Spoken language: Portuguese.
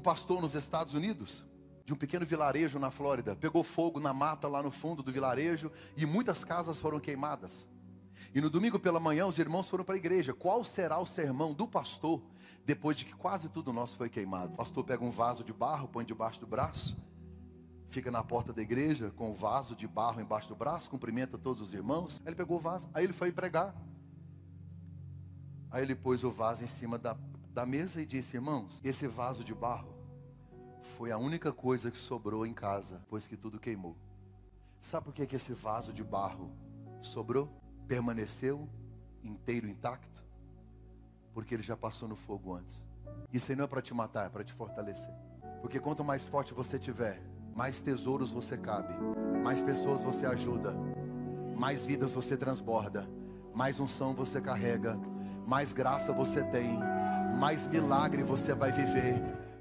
Um pastor nos Estados Unidos, de um pequeno vilarejo na Flórida, pegou fogo na mata lá no fundo do vilarejo e muitas casas foram queimadas. E no domingo pela manhã os irmãos foram para a igreja. Qual será o sermão do pastor depois de que quase tudo nosso foi queimado? O pastor pega um vaso de barro, põe debaixo do braço, fica na porta da igreja com o vaso de barro embaixo do braço, cumprimenta todos os irmãos. Aí ele pegou o vaso, aí ele foi pregar. Aí ele pôs o vaso em cima da, da mesa e disse: Irmãos, esse vaso de barro foi a única coisa que sobrou em casa, pois que tudo queimou. Sabe por que, que esse vaso de barro sobrou? Permaneceu inteiro, intacto? Porque ele já passou no fogo antes. Isso aí não é para te matar, é para te fortalecer. Porque quanto mais forte você tiver, mais tesouros você cabe, mais pessoas você ajuda, mais vidas você transborda, mais unção você carrega, mais graça você tem, mais milagre você vai viver